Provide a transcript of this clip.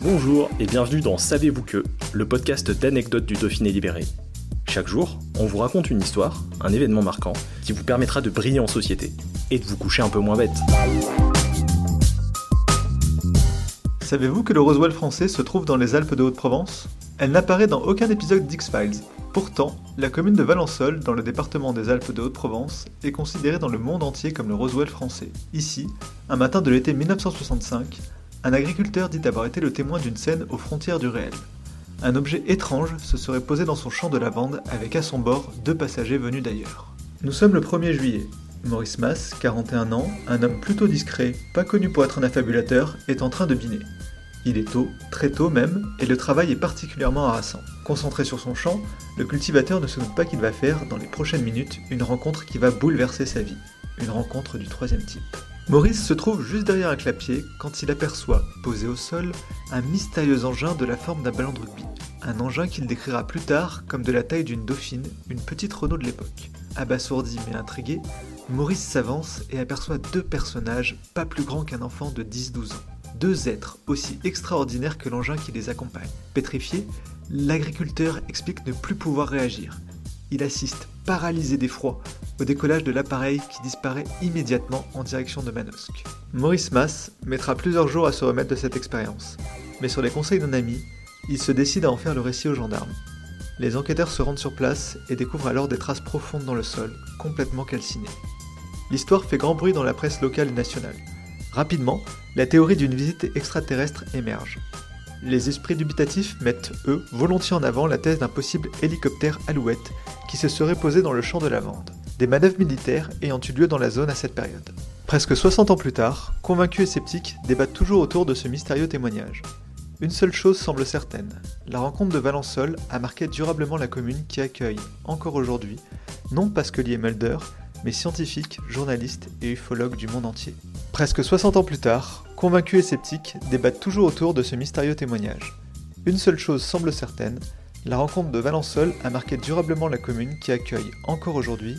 Bonjour et bienvenue dans Savez-vous que, le podcast d'anecdotes du Dauphiné libéré. Chaque jour, on vous raconte une histoire, un événement marquant, qui vous permettra de briller en société et de vous coucher un peu moins bête. Savez-vous que le Roswell français se trouve dans les Alpes de Haute-Provence? Elle n'apparaît dans aucun épisode d'X-Files. Pourtant, la commune de Valençol, dans le département des Alpes de Haute-Provence, est considérée dans le monde entier comme le Roswell français. Ici, un matin de l'été 1965, un agriculteur dit avoir été le témoin d'une scène aux frontières du réel. Un objet étrange se serait posé dans son champ de lavande avec à son bord deux passagers venus d'ailleurs. Nous sommes le 1er juillet. Maurice Mass, 41 ans, un homme plutôt discret, pas connu pour être un affabulateur, est en train de biner. Il est tôt, très tôt même, et le travail est particulièrement harassant. Concentré sur son champ, le cultivateur ne se doute pas qu'il va faire, dans les prochaines minutes, une rencontre qui va bouleverser sa vie. Une rencontre du troisième type. Maurice se trouve juste derrière un clapier quand il aperçoit, posé au sol, un mystérieux engin de la forme d'un ballon de rugby. Un engin qu'il décrira plus tard comme de la taille d'une dauphine, une petite Renault de l'époque. Abasourdi mais intrigué, Maurice s'avance et aperçoit deux personnages pas plus grands qu'un enfant de 10-12 ans. Deux êtres aussi extraordinaires que l'engin qui les accompagne. Pétrifié, l'agriculteur explique ne plus pouvoir réagir. Il assiste, paralysé d'effroi, au décollage de l'appareil qui disparaît immédiatement en direction de Manosque. Maurice Mass mettra plusieurs jours à se remettre de cette expérience, mais sur les conseils d'un ami, il se décide à en faire le récit aux gendarmes. Les enquêteurs se rendent sur place et découvrent alors des traces profondes dans le sol, complètement calcinées. L'histoire fait grand bruit dans la presse locale et nationale. Rapidement, la théorie d'une visite extraterrestre émerge. Les esprits dubitatifs mettent, eux, volontiers en avant la thèse d'un possible hélicoptère Alouette qui se serait posé dans le champ de lavande. Des manœuvres militaires ayant eu lieu dans la zone à cette période. Presque 60 ans plus tard, convaincus et sceptiques débattent toujours autour de ce mystérieux témoignage. Une seule chose semble certaine, la rencontre de Valençol a marqué durablement la commune qui accueille, encore aujourd'hui, non Pasquelier Mulder, mais scientifiques, journalistes et ufologues du monde entier. Presque 60 ans plus tard, convaincus et sceptiques débattent toujours autour de ce mystérieux témoignage. Une seule chose semble certaine, la rencontre de Valençol a marqué durablement la commune qui accueille, encore aujourd'hui,